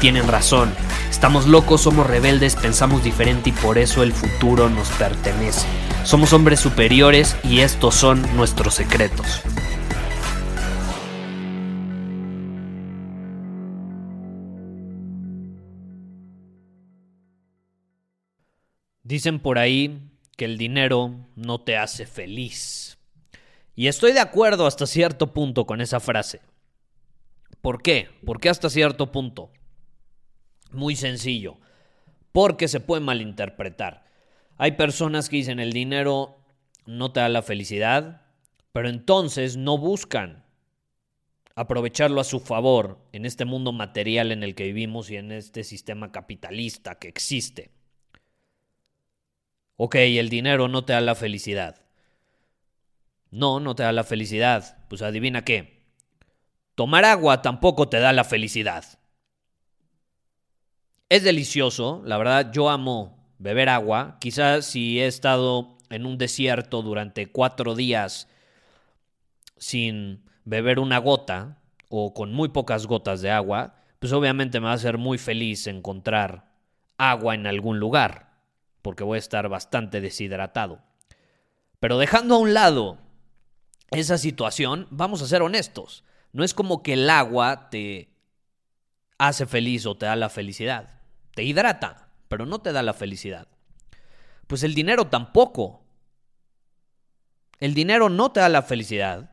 tienen razón. Estamos locos, somos rebeldes, pensamos diferente y por eso el futuro nos pertenece. Somos hombres superiores y estos son nuestros secretos. Dicen por ahí que el dinero no te hace feliz. Y estoy de acuerdo hasta cierto punto con esa frase. ¿Por qué? ¿Por qué hasta cierto punto? Muy sencillo. Porque se puede malinterpretar. Hay personas que dicen el dinero no te da la felicidad, pero entonces no buscan aprovecharlo a su favor en este mundo material en el que vivimos y en este sistema capitalista que existe. Ok, el dinero no te da la felicidad. No, no te da la felicidad. Pues adivina qué. Tomar agua tampoco te da la felicidad. Es delicioso, la verdad yo amo beber agua. Quizás si he estado en un desierto durante cuatro días sin beber una gota o con muy pocas gotas de agua, pues obviamente me va a hacer muy feliz encontrar agua en algún lugar porque voy a estar bastante deshidratado. Pero dejando a un lado esa situación, vamos a ser honestos. No es como que el agua te hace feliz o te da la felicidad. Te hidrata, pero no te da la felicidad. Pues el dinero tampoco. El dinero no te da la felicidad.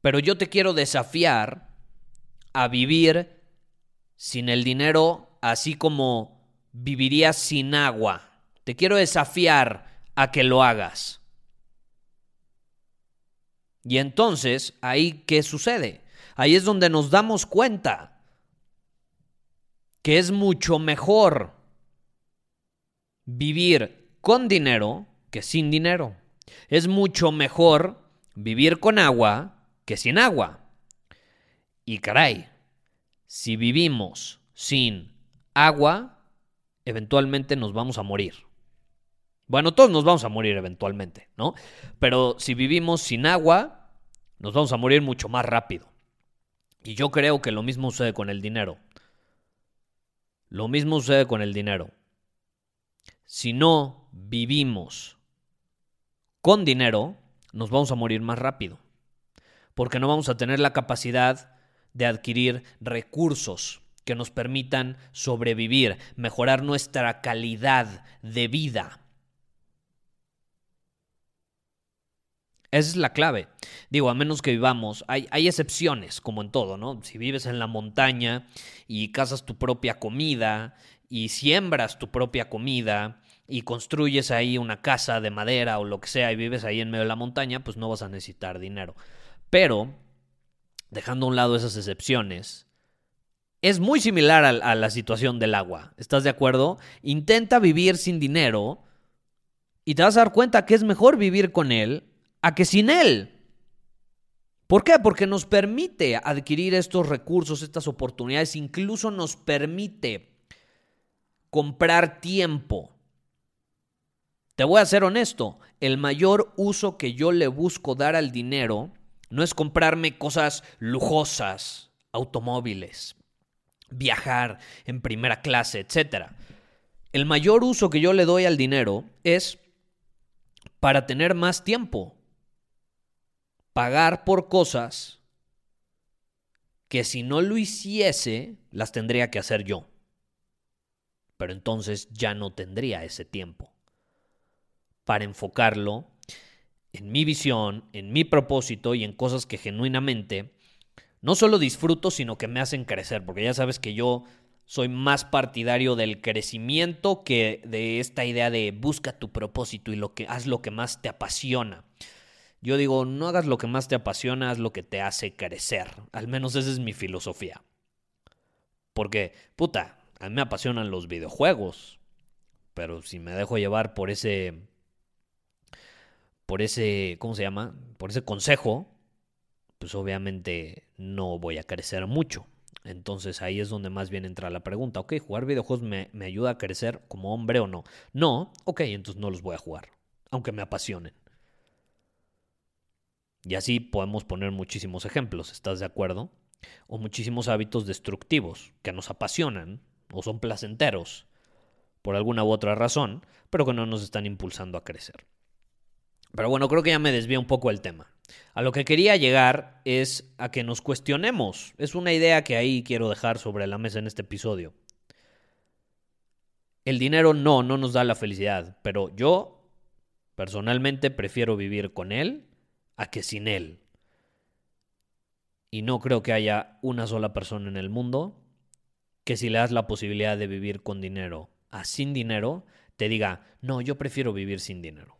Pero yo te quiero desafiar a vivir sin el dinero así como vivirías sin agua. Te quiero desafiar a que lo hagas. Y entonces, ahí, ¿qué sucede? Ahí es donde nos damos cuenta que es mucho mejor vivir con dinero que sin dinero. Es mucho mejor vivir con agua que sin agua. Y caray, si vivimos sin agua, eventualmente nos vamos a morir. Bueno, todos nos vamos a morir eventualmente, ¿no? Pero si vivimos sin agua, nos vamos a morir mucho más rápido. Y yo creo que lo mismo sucede con el dinero. Lo mismo sucede con el dinero. Si no vivimos con dinero, nos vamos a morir más rápido. Porque no vamos a tener la capacidad de adquirir recursos que nos permitan sobrevivir, mejorar nuestra calidad de vida. Esa es la clave. Digo, a menos que vivamos, hay, hay, excepciones, como en todo, ¿no? Si vives en la montaña y cazas tu propia comida y siembras tu propia comida y construyes ahí una casa de madera o lo que sea y vives ahí en medio de la montaña, pues no vas a necesitar dinero. Pero, dejando a un lado esas excepciones, es muy similar a, la situación del agua. ¿Estás de acuerdo? Intenta vivir sin dinero y te vas a dar cuenta que es mejor vivir con él a que sin él. ¿Por qué? Porque nos permite adquirir estos recursos, estas oportunidades, incluso nos permite comprar tiempo. Te voy a ser honesto, el mayor uso que yo le busco dar al dinero no es comprarme cosas lujosas, automóviles, viajar en primera clase, etc. El mayor uso que yo le doy al dinero es para tener más tiempo, pagar por cosas que si no lo hiciese, las tendría que hacer yo. Pero entonces ya no tendría ese tiempo para enfocarlo en mi visión, en mi propósito y en cosas que genuinamente no solo disfruto, sino que me hacen crecer, porque ya sabes que yo soy más partidario del crecimiento que de esta idea de busca tu propósito y lo que haz lo que más te apasiona. Yo digo, no hagas lo que más te apasiona, haz lo que te hace crecer. Al menos esa es mi filosofía. Porque, puta, a mí me apasionan los videojuegos. Pero si me dejo llevar por ese. Por ese. ¿Cómo se llama? Por ese consejo. Pues obviamente no voy a crecer mucho. Entonces ahí es donde más bien entra la pregunta. Ok, jugar videojuegos me, me ayuda a crecer como hombre o no. No, ok, entonces no los voy a jugar. Aunque me apasionen. Y así podemos poner muchísimos ejemplos, ¿estás de acuerdo? O muchísimos hábitos destructivos que nos apasionan o son placenteros por alguna u otra razón, pero que no nos están impulsando a crecer. Pero bueno, creo que ya me desvía un poco el tema. A lo que quería llegar es a que nos cuestionemos. Es una idea que ahí quiero dejar sobre la mesa en este episodio. El dinero no, no nos da la felicidad, pero yo personalmente prefiero vivir con él a que sin él. Y no creo que haya una sola persona en el mundo que si le das la posibilidad de vivir con dinero a sin dinero, te diga, no, yo prefiero vivir sin dinero.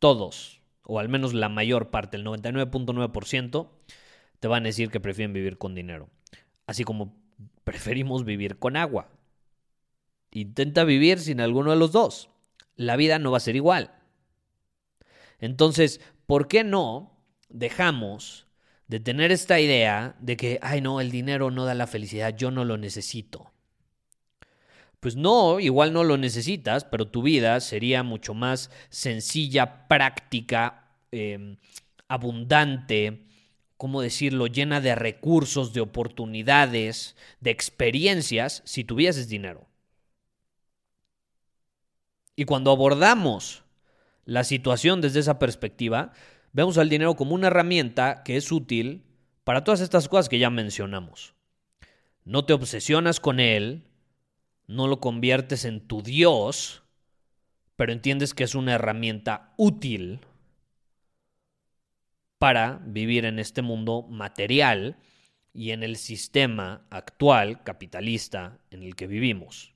Todos, o al menos la mayor parte, el 99.9%, te van a decir que prefieren vivir con dinero. Así como preferimos vivir con agua. Intenta vivir sin alguno de los dos. La vida no va a ser igual. Entonces, ¿por qué no dejamos de tener esta idea de que, ay no, el dinero no da la felicidad, yo no lo necesito? Pues no, igual no lo necesitas, pero tu vida sería mucho más sencilla, práctica, em, abundante, ¿cómo decirlo?, llena de recursos, de oportunidades, de experiencias, si tuvieses dinero. Y cuando abordamos la situación desde esa perspectiva, vemos al dinero como una herramienta que es útil para todas estas cosas que ya mencionamos. No te obsesionas con él, no lo conviertes en tu Dios, pero entiendes que es una herramienta útil para vivir en este mundo material y en el sistema actual capitalista en el que vivimos.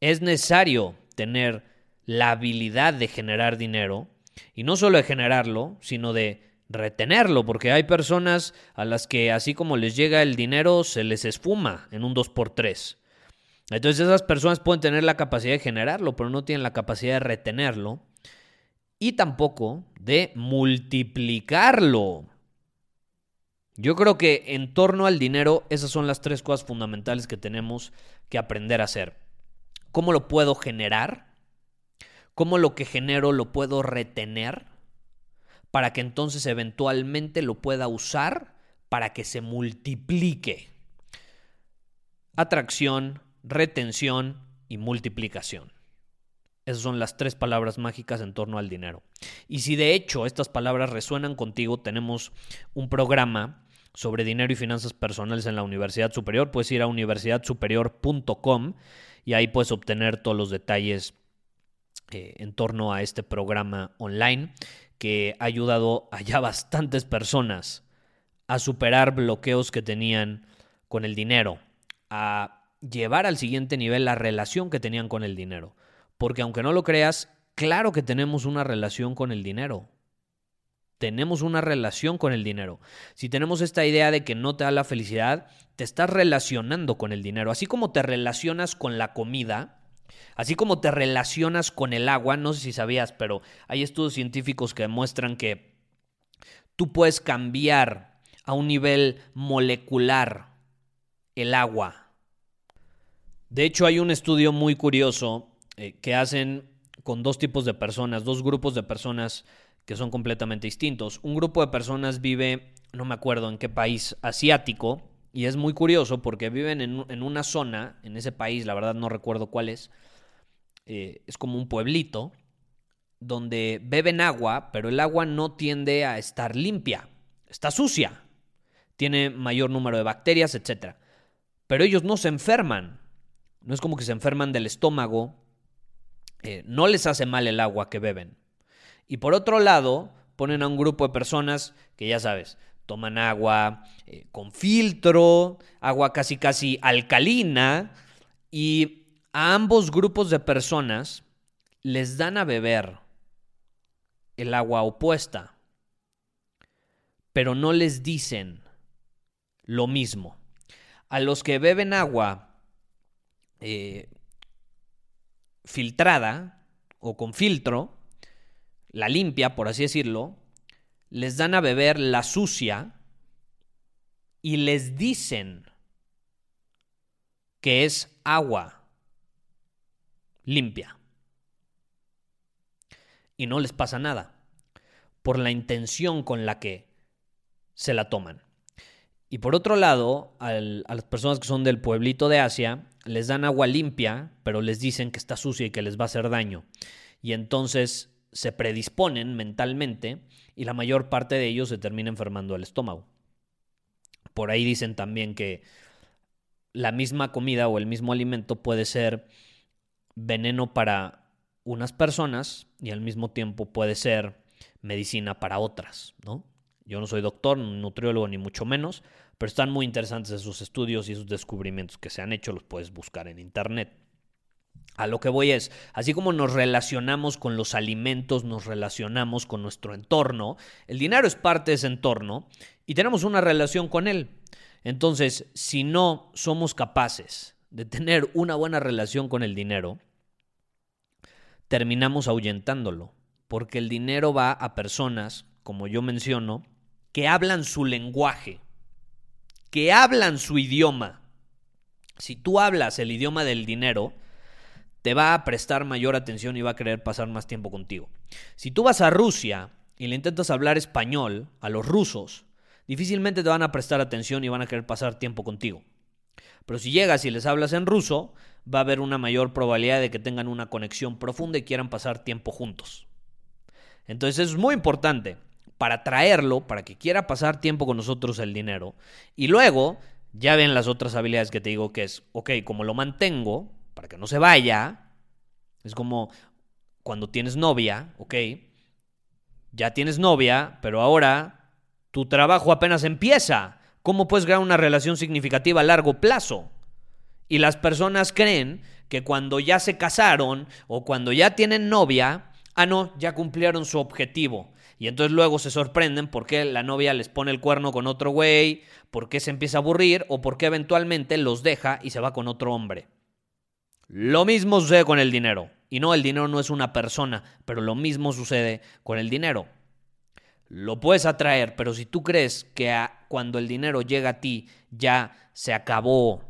Es necesario tener la habilidad de generar dinero, y no solo de generarlo, sino de retenerlo, porque hay personas a las que así como les llega el dinero, se les esfuma en un 2x3. Entonces esas personas pueden tener la capacidad de generarlo, pero no tienen la capacidad de retenerlo y tampoco de multiplicarlo. Yo creo que en torno al dinero, esas son las tres cosas fundamentales que tenemos que aprender a hacer. ¿Cómo lo puedo generar? Cómo lo que genero lo puedo retener para que entonces eventualmente lo pueda usar para que se multiplique. Atracción, retención y multiplicación. Esas son las tres palabras mágicas en torno al dinero. Y si de hecho estas palabras resuenan contigo, tenemos un programa sobre dinero y finanzas personales en la Universidad Superior. Puedes ir a universidadsuperior.com y ahí puedes obtener todos los detalles eh, en torno a este programa online que ha ayudado a ya bastantes personas a superar bloqueos que tenían con el dinero, a llevar al siguiente nivel la relación que tenían con el dinero. Porque aunque no lo creas, claro que tenemos una relación con el dinero. Tenemos una relación con el dinero. Si tenemos esta idea de que no te da la felicidad, te estás relacionando con el dinero. Así como te relacionas con la comida, Así como te relacionas con el agua, no sé si sabías, pero hay estudios científicos que demuestran que tú puedes cambiar a un nivel molecular el agua. De hecho, hay un estudio muy curioso eh, que hacen con dos tipos de personas, dos grupos de personas que son completamente distintos. Un grupo de personas vive, no me acuerdo en qué país asiático, y es muy curioso porque viven en, en una zona, en ese país, la verdad no recuerdo cuál es, eh, es como un pueblito, donde beben agua, pero el agua no tiende a estar limpia, está sucia, tiene mayor número de bacterias, etc. Pero ellos no se enferman, no es como que se enferman del estómago, eh, no les hace mal el agua que beben. Y por otro lado, ponen a un grupo de personas que ya sabes, toman agua eh, con filtro, agua casi casi alcalina, y a ambos grupos de personas les dan a beber el agua opuesta, pero no les dicen lo mismo. A los que beben agua eh, filtrada o con filtro, la limpia, por así decirlo, les dan a beber la sucia y les dicen que es agua limpia. Y no les pasa nada por la intención con la que se la toman. Y por otro lado, a las personas que son del pueblito de Asia, les dan agua limpia, pero les dicen que está sucia y que les va a hacer daño. Y entonces se predisponen mentalmente y la mayor parte de ellos se termina enfermando el estómago. Por ahí dicen también que la misma comida o el mismo alimento puede ser veneno para unas personas y al mismo tiempo puede ser medicina para otras, ¿no? Yo no soy doctor, nutriólogo ni mucho menos, pero están muy interesantes esos estudios y esos descubrimientos que se han hecho, los puedes buscar en internet. A lo que voy es, así como nos relacionamos con los alimentos, nos relacionamos con nuestro entorno, el dinero es parte de ese entorno y tenemos una relación con él. Entonces, si no somos capaces de tener una buena relación con el dinero, terminamos ahuyentándolo, porque el dinero va a personas, como yo menciono, que hablan su lenguaje, que hablan su idioma. Si tú hablas el idioma del dinero, te va a prestar mayor atención y va a querer pasar más tiempo contigo. Si tú vas a Rusia y le intentas hablar español a los rusos, difícilmente te van a prestar atención y van a querer pasar tiempo contigo. Pero si llegas y les hablas en ruso, va a haber una mayor probabilidad de que tengan una conexión profunda y quieran pasar tiempo juntos. Entonces es muy importante para traerlo, para que quiera pasar tiempo con nosotros el dinero. Y luego, ya ven las otras habilidades que te digo que es, ok, como lo mantengo, para que no se vaya, es como cuando tienes novia, ok, ya tienes novia, pero ahora tu trabajo apenas empieza. ¿Cómo puedes crear una relación significativa a largo plazo? Y las personas creen que cuando ya se casaron o cuando ya tienen novia, ah, no, ya cumplieron su objetivo. Y entonces luego se sorprenden por qué la novia les pone el cuerno con otro güey, por qué se empieza a aburrir o por qué eventualmente los deja y se va con otro hombre. Lo mismo sucede con el dinero. Y no, el dinero no es una persona, pero lo mismo sucede con el dinero. Lo puedes atraer, pero si tú crees que cuando el dinero llega a ti ya se acabó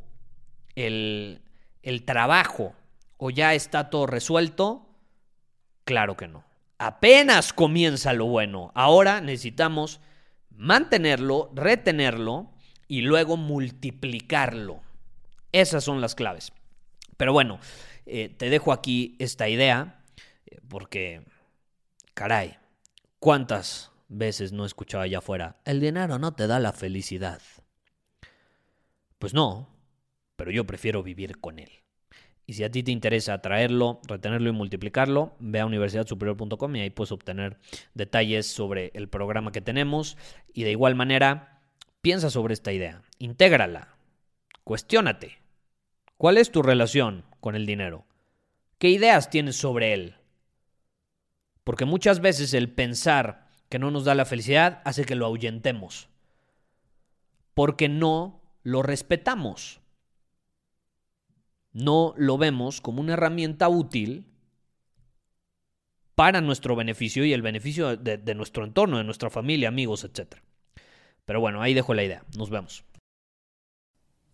el, el trabajo o ya está todo resuelto, claro que no apenas comienza lo bueno. Ahora necesitamos mantenerlo, retenerlo y luego multiplicarlo. Esas son las claves. Pero bueno, eh, te dejo aquí esta idea eh, porque, caray, ¿cuántas veces no he escuchado allá afuera? El dinero no te da la felicidad. Pues no, pero yo prefiero vivir con él. Y si a ti te interesa traerlo, retenerlo y multiplicarlo, ve a universidadsuperior.com y ahí puedes obtener detalles sobre el programa que tenemos. Y de igual manera, piensa sobre esta idea, intégrala, cuestiónate. ¿Cuál es tu relación con el dinero? ¿Qué ideas tienes sobre él? Porque muchas veces el pensar que no nos da la felicidad hace que lo ahuyentemos. Porque no lo respetamos no lo vemos como una herramienta útil para nuestro beneficio y el beneficio de, nuestro entorno, de nuestra familia, amigos, etc. Pero bueno, ahí dejo la idea. Nos vemos.